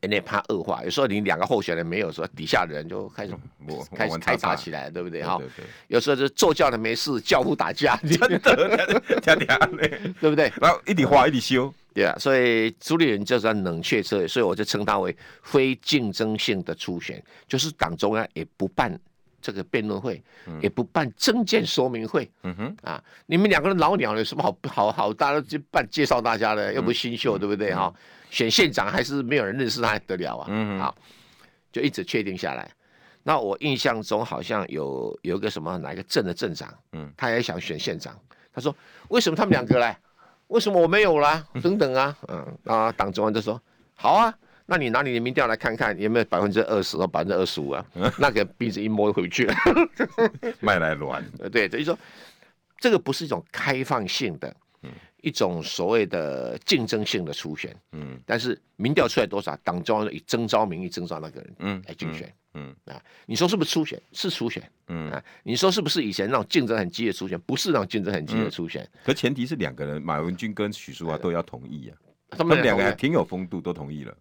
有点怕恶化，有时候你两个候选人没有说，底下的人就开始开始开打起来，对不对哈？有时候就坐轿的没事，轿夫打架，真的，对不对？然后一直画一直修，对啊。所以朱立伦就算冷却车，所以我就称他为非竞争性的初选，就是党中央也不办这个辩论会，也不办证件说明会。嗯哼啊，你们两个人老鸟有什么好好好大家就办介绍大家的，又不是新秀，对不对哈？选县长还是没有人认识他还得了啊？嗯，好，就一直确定下来。那我印象中好像有有一个什么哪一个镇的镇长，嗯，他也想选县长。他说：“为什么他们两个来？为什么我没有啦？等等啊，嗯啊，党中央就说：好啊，那你拿你的民调来看看，有没有百分之二十或百分之二十五啊？那个鼻子一摸回去了，卖来卵。对，等于说这个不是一种开放性的。”一种所谓的竞争性的初选，嗯，但是民调出来多少，党中央以征召名义征召那个人，嗯，来竞选，嗯，嗯啊，你说是不是初选？是初选，嗯啊，你说是不是以前那种竞争很激烈的初选？不是那种竞争很激烈的初选，嗯、可前提是两个人，马文君跟许淑华都要同意啊，他们两个还挺有风度，都同意了。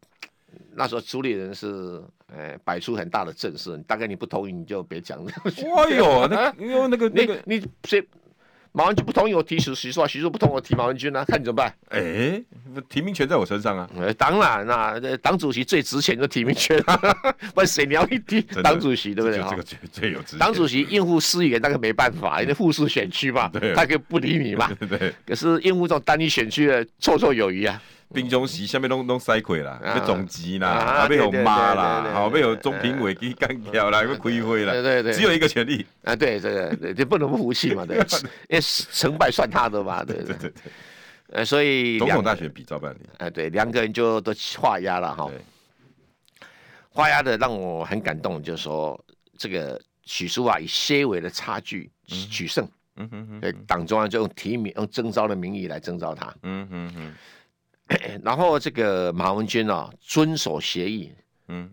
那时候朱立伦是，呃，摆出很大的阵势，大概你不同意你就别讲了。哎呦，那 因为那个那个你谁？马文君不同意我提许许淑华，许淑不同意我提马文君呢、啊？看你怎么办？哎、欸，提名权在我身上啊！当然啦，党主席最值钱的提名权，啊，不然谁你要一提党主席，对不对？这个最最有值。党主席应付市议员那个没办法，因为复数选区嘛，他可以不理你嘛。可是应付这种单一选区的绰绰有余啊。兵中席下面拢拢塞亏啦，要总集啦，啊，要有妈啦，好，要有中评委给干掉啦，要开会啦，对对对，只有一个权利。啊，对这个对，就不能不服气嘛，对，因为成败算他的嘛，对对对，呃，所以总统大选比照办理，哎，对，两个人就都画押了哈，画押的让我很感动，就是说这个许淑华以些微的差距取胜，嗯哼哼，对，党中央就用提名用征召的名义来征召他，嗯哼哼。然后这个马文君啊，遵守协议，嗯，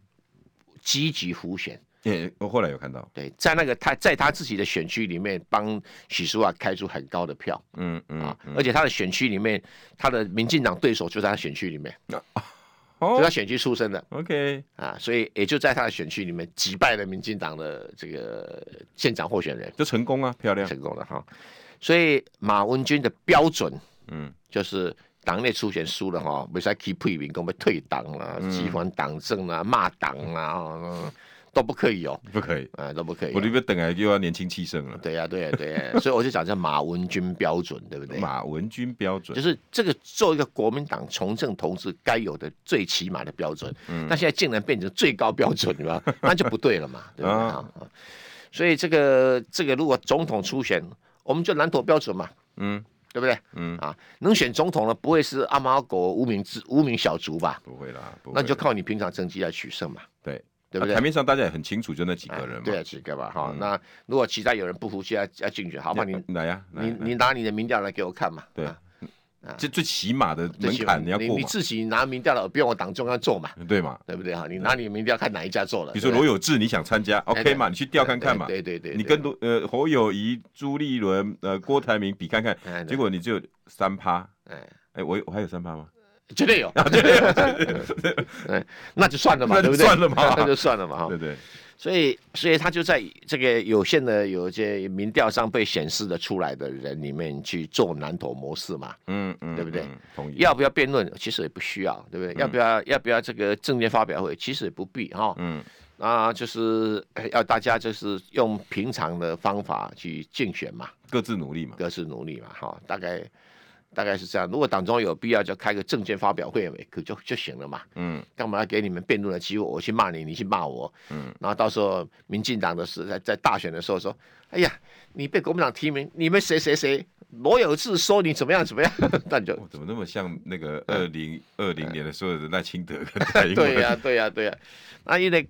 积极辅选。对，我后来有看到，对，在那个他在他自己的选区里面帮许淑华开出很高的票，嗯嗯啊，而且他的选区里面，他的民进党对手就在他选区里面，哦，就他选区出身的，OK 啊，所以也就在他的选区里面击败了民进党的这个县长候选人，就成功啊，漂亮，成功了哈。所以马文君的标准，嗯，就是。党内初选输了哈，袂使去批评，讲要退党啦，机关党政啦，骂党啦，都不可以哦，不可以，啊，都不可以。我这边等下又要年轻气盛了。对呀，对呀，对呀，所以我就讲叫马文君标准，对不对？马文君标准就是这个做一个国民党从政同志该有的最起码的标准。嗯。那现在竟然变成最高标准，了？那就不对了嘛，对吧？所以这个这个如果总统初选，我们就南投标准嘛。嗯。对不对？嗯啊，能选总统的不会是阿猫狗无名之无名小卒吧？不会啦，那就靠你平常成绩来取胜嘛。对，对不对？台面上大家也很清楚，就那几个人嘛。对啊，几个吧。哈，那如果其他有人不服气要要竞选，好吧，你来呀，你你拿你的民调来给我看嘛。对。这最起码的门槛你要过，你自己拿民调了，不用我党中央做嘛，对嘛，对不对哈？你拿你的民调看哪一家做了？比如说罗有志，你想参加，OK 嘛？你去调看看嘛。对对对，你跟罗呃侯友谊、朱立伦、呃郭台铭比看看，结果你就三趴，哎哎，我我还有三趴吗？绝对有，绝对有，那就算了嘛，对不对？算了嘛，那就算了嘛，哈，对对。所以，所以他就在这个有限的有一些民调上被显示的出来的人里面去做南投模式嘛，嗯嗯，对不对？同意。要不要辩论？其实也不需要，对不对？要不要要不要这个政见发表会？其实也不必哈。嗯，啊，就是要大家就是用平常的方法去竞选嘛，各自努力嘛，各自努力嘛，哈，大概。大概是这样，如果党中有必要，就开个政见发表会，可就就行了嘛。嗯，干嘛要给你们辩论的机会？我去骂你，你去骂我。嗯，然后到时候民进党的时在在大选的时候说，哎呀，你被国民党提名，你们谁谁谁罗有志说你怎么样怎么样，那就怎么那么像那个 二零二零年的时候的赖清德？对呀对呀对呀，那因为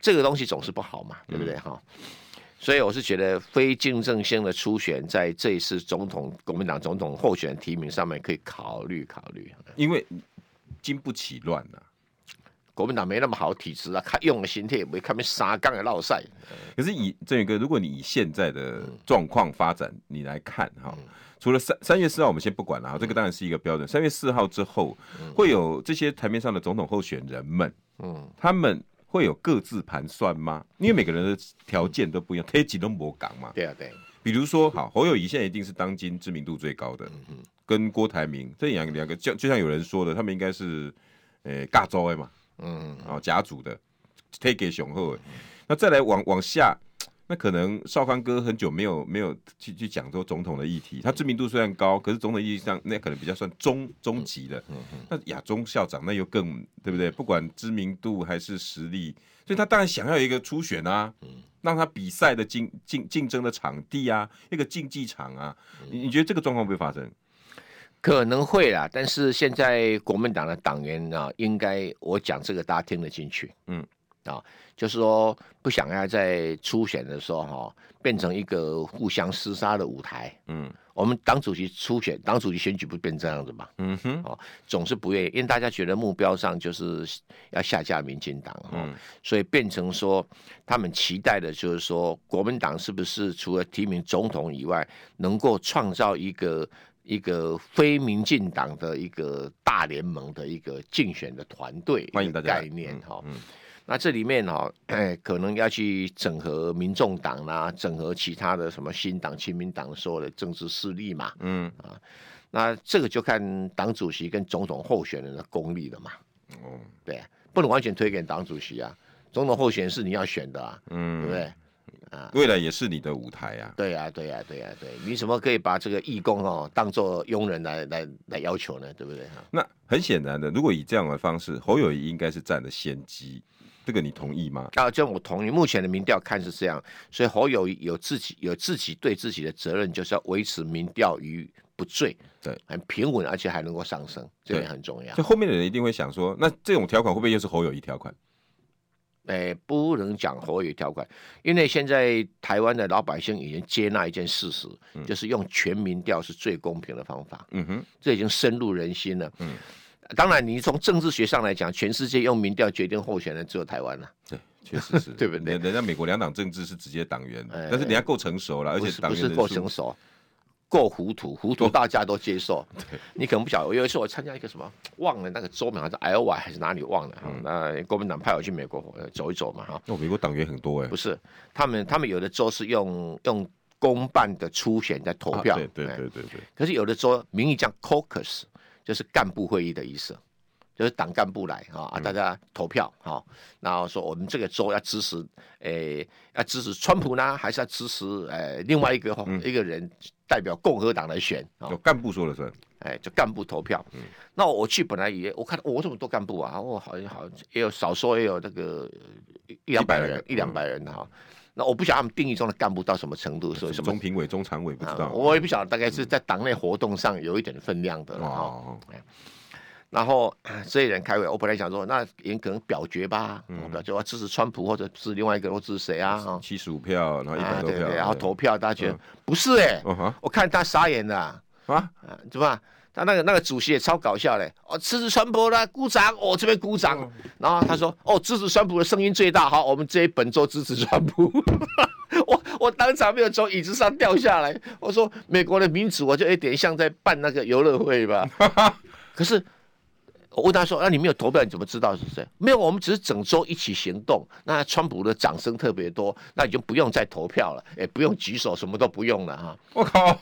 这个东西总是不好嘛，对不对哈？嗯所以我是觉得非竞争性的初选，在这一次总统国民党总统候选提名上面可以考虑考虑，因为经不起乱呐。国民党没那么好体质啊，看用的心态也没看没沙杠的落赛。可是以振宇哥，如果你以现在的状况发展，你来看哈，除了三三月四号我们先不管了哈，这个当然是一个标准。三月四号之后，会有这些台面上的总统候选人们，嗯，他们。会有各自盘算吗？因为每个人的条件都不一样，推几都没港嘛。对啊，对。比如说，好，侯友宜现在一定是当今知名度最高的，嗯、跟郭台铭这两两个，就就像有人说的，他们应该是，诶，尬州的嘛，嗯，哦，甲组的，推给雄厚。那再来往往下。那可能少康哥很久没有没有去去讲说总统的议题，他知名度虽然高，可是总统议题上那可能比较算中中级的。那亚中校长那又更对不对？不管知名度还是实力，所以他当然想要一个初选啊，让他比赛的竞竞竞争的场地啊，一个竞技场啊。你你觉得这个状况会发生？可能会啦，但是现在国民党的党员啊，应该我讲这个大家听得进去。嗯。啊，就是说不想要在初选的时候哈，变成一个互相厮杀的舞台。嗯，我们党主席初选，党主席选举不变这样子嘛？嗯哼，哦，总是不愿意，因为大家觉得目标上就是要下架民进党，嗯，所以变成说他们期待的就是说国民党是不是除了提名总统以外，能够创造一个一个非民进党的一个大联盟的一个竞选的团队，欢迎大家概念哈。嗯。那这里面哈，哎，可能要去整合民众党啦，整合其他的什么新党、亲民党所有的政治势力嘛，嗯。啊，那这个就看党主席跟总统候选人的功力了嘛，哦，对，不能完全推给党主席啊，总统候选人是你要选的啊，嗯，对不对？啊，未来也是你的舞台啊，对呀，对呀，对呀，对，你怎么可以把这个义工哦当做佣人来来来要求呢？对不对？那很显然的，如果以这样的方式，侯友宜应该是占了先机。这个你同意吗？啊，这我同意。目前的民调看是这样，所以侯友宜有自己有自己对自己的责任，就是要维持民调于不坠，对，很平稳，而且还能够上升，这点很重要。就后面的人一定会想说，那这种条款会不会又是侯友宜条款？哎，不能讲侯友宜条款，因为现在台湾的老百姓已经接纳一件事实，嗯、就是用全民调是最公平的方法。嗯哼，这已经深入人心了。嗯。当然，你从政治学上来讲，全世界用民调决定候选人只有台湾了。对，确实是，对不对？人家美国两党政治是直接党员，但是人家够成熟了，而且党员不是够成熟，够糊涂，糊涂大家都接受。你可能不晓得，我有一次我参加一个什么，忘了那个州名，还是 Iowa 还是哪里忘了。那国民党派我去美国走一走嘛，哈。哦，美国党员很多哎。不是，他们他们有的州是用用公办的初选在投票，对对对对对。可是有的州名义叫 Caucus。就是干部会议的意思，就是党干部来啊啊，大家投票啊，然后说我们这个州要支持，诶、欸，要支持川普呢，还是要支持诶、欸、另外一个一个人代表共和党来选？就干部说了算，哎，就干部投票。嗯、那我去本来也我看我这么多干部啊，我好像好像也有少说也有那个一两百人一两百人哈。那我不晓得他们定义中的干部到什么程度，所以什么中评委、中常委不知道，我也不晓得，大概是在党内活动上有一点分量的哦。然后这些人开会，我本来想说，那也可能表决吧，表决要支持川普或者是另外一个，或支持谁啊？七十五票，然后一百多票，然后投票，大家觉得不是哎，我看他傻眼了啊，对吧？他那个那个主席也超搞笑嘞，哦，支持川普啦鼓掌，我、哦、这边鼓掌，哦、然后他说，哦，支持川普的声音最大，好，我们这一本周支持川普，我我当场没有从椅子上掉下来，我说美国的民主，我就有点像在办那个游乐会吧，可是。我问他说：“那、啊、你没有投票，你怎么知道是谁？没有，我们只是整周一起行动。那川普的掌声特别多，那你就不用再投票了，也不用举手，什么都不用了哈。我靠，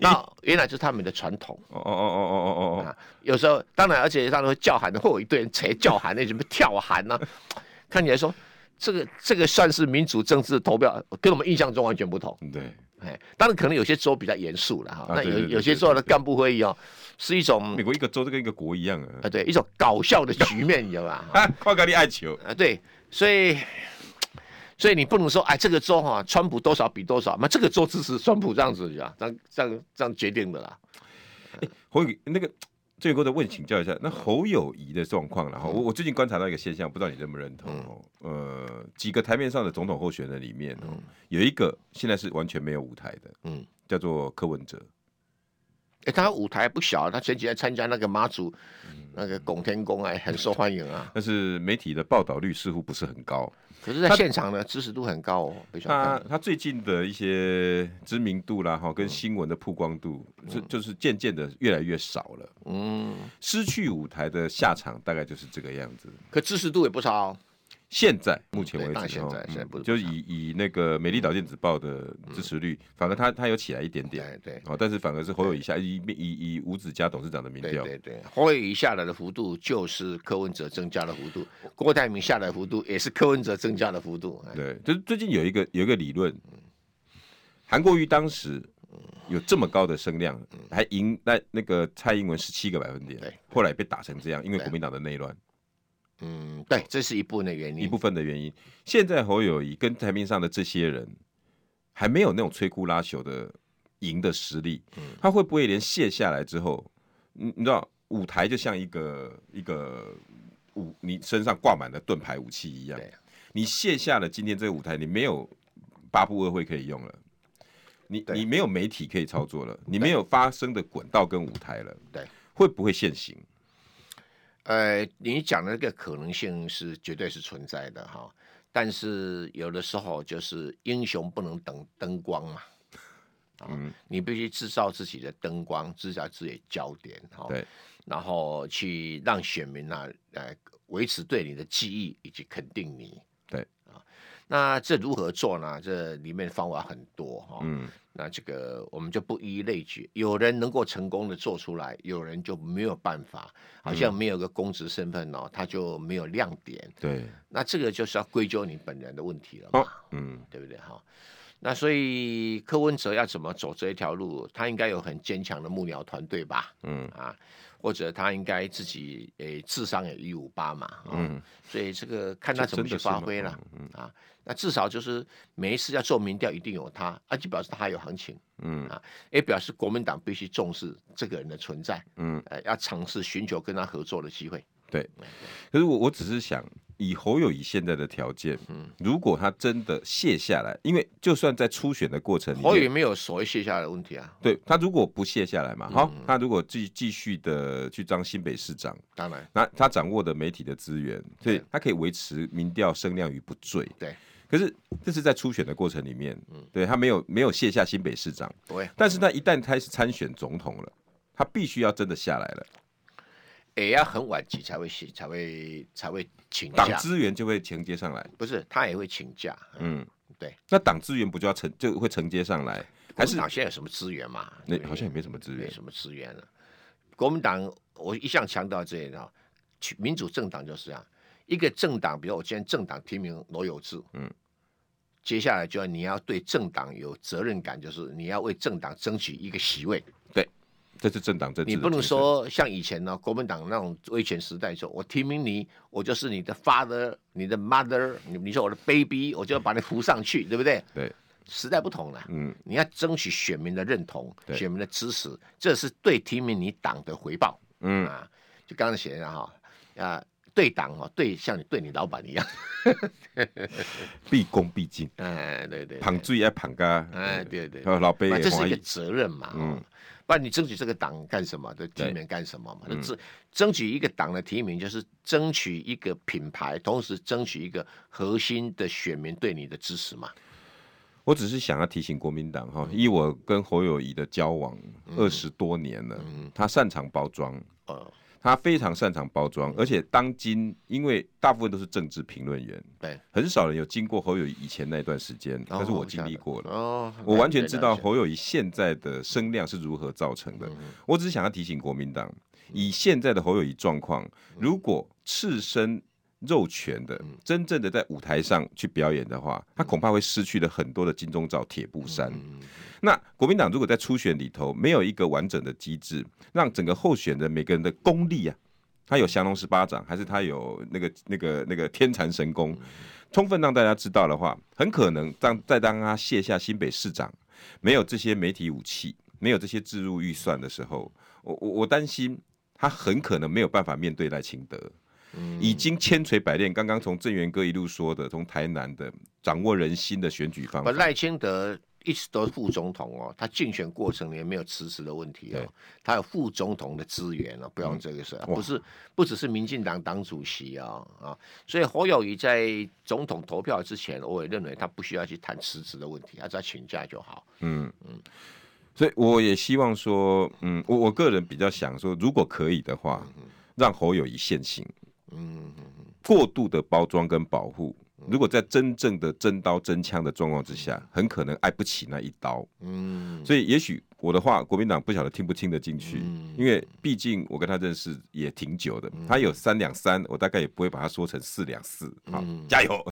那原来就是他们的传统。哦哦哦哦哦哦哦。有时候当然，而且他们会叫喊的，会有一堆人才叫喊，那什么跳喊呢、啊？看起来说这个这个算是民主政治投票，跟我们印象中完全不同。对，哎，当然可能有些州比较严肃了哈。那有有些州的干部会议哦。”是一种美国一个州就跟一个国一样啊，啊对，一种搞笑的局面，你知道吧？啊，跨咖喱爱球啊，对，所以所以你不能说哎，这个州哈，川普多少比多少，那这个州支持川普这样子呀，这样这样这样决定的啦。欸、侯宇那个最后再问请教一下，那侯友谊的状况，然后我我最近观察到一个现象，不知道你认不认同哦？嗯、呃，几个台面上的总统候选人里面，嗯、有一个现在是完全没有舞台的，嗯，叫做柯文哲。哎，他舞台不小，他前几天参加那个妈祖，那个拱天宫，哎，很受欢迎啊。但是媒体的报道率似乎不是很高。可是，在现场呢，支持度很高哦。他他最近的一些知名度啦，哈，跟新闻的曝光度，就就是渐渐的越来越少了。嗯，失去舞台的下场大概就是这个样子。可支持度也不少。现在目前为止，现在现在不就以以那个《美丽岛电子报》的支持率，反而它它有起来一点点，对，哦，但是反而是侯友宜下以以以吴子嘉董事长的民调，对对，侯友宜下来的幅度就是柯文哲增加的幅度，郭台铭下来的幅度也是柯文哲增加的幅度，对，就是最近有一个有一个理论，韩国瑜当时有这么高的声量，还赢那那个蔡英文十七个百分点，对，后来被打成这样，因为国民党的内乱。嗯，对，这是一部分的原因，一部分的原因。现在侯友谊跟台面上的这些人还没有那种摧枯拉朽的赢的实力，嗯、他会不会连卸下来之后，你你知道舞台就像一个一个武你身上挂满了盾牌武器一样。对，你卸下了今天这个舞台，你没有八部二会可以用了，你你没有媒体可以操作了，你没有发声的管道跟舞台了。对，会不会现形？呃，你讲的那个可能性是绝对是存在的哈，但是有的时候就是英雄不能等灯光嘛。嗯，你必须制造自己的灯光，制造自己的焦点，哈，对，然后去让选民呢、啊，呃，维持对你的记忆以及肯定你，对啊，那这如何做呢？这里面方法很多，哈，嗯，那这个我们就不一一类举，有人能够成功的做出来，有人就没有办法，好像没有个公职身份哦，他就没有亮点，对，那这个就是要归咎你本人的问题了嘛，嗯，对不对？哈。那所以柯文哲要怎么走这一条路？他应该有很坚强的幕僚团队吧？嗯啊，或者他应该自己诶、欸、智商也一五八嘛？嗯，所以这个看他怎么去发挥了。嗯啊，那至少就是每一次要做民调，一定有他，而且表示他有行情。嗯啊，也表示国民党必须重视这个人的存在。嗯，呃，要尝试寻求跟他合作的机会。对，可是我我只是想。以侯友宜现在的条件，嗯，如果他真的卸下来，因为就算在初选的过程里，侯友宜没有所谓卸下来的问题啊。对，他如果不卸下来嘛，好，他如果继继续的去当新北市长，当然，那他掌握的媒体的资源，所以他可以维持民调声量与不坠。对，可是这是在初选的过程里面，嗯，对他没有没有卸下新北市长，对，但是他一旦开始参选总统了，他必须要真的下来了。也要很晚期才会请，才会才会请假，党资源就会承接上来。不是，他也会请假。嗯，对。那党资源不就要承就会承接上来？还是党现在有什么资源嘛？那好像也没什么资源，没什么资源了。国民党，我一向强调这一套，民主政党就是这样。一个政党，比如我今天政党提名罗有志，嗯，接下来就要你要对政党有责任感，就是你要为政党争取一个席位。对。这是政党政治，你不能说像以前呢，国民党那种威权时代说，说我提名你，我就是你的 father，你的 mother，你你说我的 baby，我就要把你扶上去，对不对？对，时代不同了，嗯，你要争取选民的认同，对选民的支持，这是对提名你党的回报，嗯啊，就刚才写的哈，啊，对党哦，对像你对你老板一样，毕恭毕敬，哎，对对，对，捧水要捧咖，哎，对对，老辈这是一个责任嘛，嗯。不然你争取这个党干什么？的提名干什么嘛？那争、嗯、争取一个党的提名，就是争取一个品牌，同时争取一个核心的选民对你的支持嘛。我只是想要提醒国民党哈，以我跟侯友宜的交往二十多年了，嗯、他擅长包装。嗯他非常擅长包装，而且当今因为大部分都是政治评论员，对，很少人有经过侯友宜以前那段时间，但是我经历过了，哦，我完全知道侯友宜现在的声量是如何造成的。我只是想要提醒国民党，以现在的侯友宜状况，如果赤身肉拳的，真正的在舞台上去表演的话，他恐怕会失去了很多的金钟罩铁布衫。那国民党如果在初选里头没有一个完整的机制，让整个候选的每个人的功力啊，他有降龙十八掌，还是他有那个那个那个天蚕神功，充分让大家知道的话，很可能当再当他卸下新北市长，没有这些媒体武器，没有这些置入预算的时候，我我我担心他很可能没有办法面对赖清德，已经千锤百炼。刚刚从郑源哥一路说的，从台南的掌握人心的选举方法，赖清德。一直都是副总统哦，他竞选过程里面没有辞职的问题哦，他有副总统的资源哦，不用这个事，不是不只是民进党党主席啊啊，所以侯友谊在总统投票之前，我也认为他不需要去谈辞职的问题，他只要请假就好。嗯。嗯，所以我也希望说，嗯，我我个人比较想说，如果可以的话，让侯友谊现行，嗯嗯，过度的包装跟保护。如果在真正的真刀真枪的状况之下，很可能挨不起那一刀。嗯，所以也许我的话，国民党不晓得听不听得进去，因为毕竟我跟他认识也挺久的。他有三两三，我大概也不会把他说成四两四。好，加油。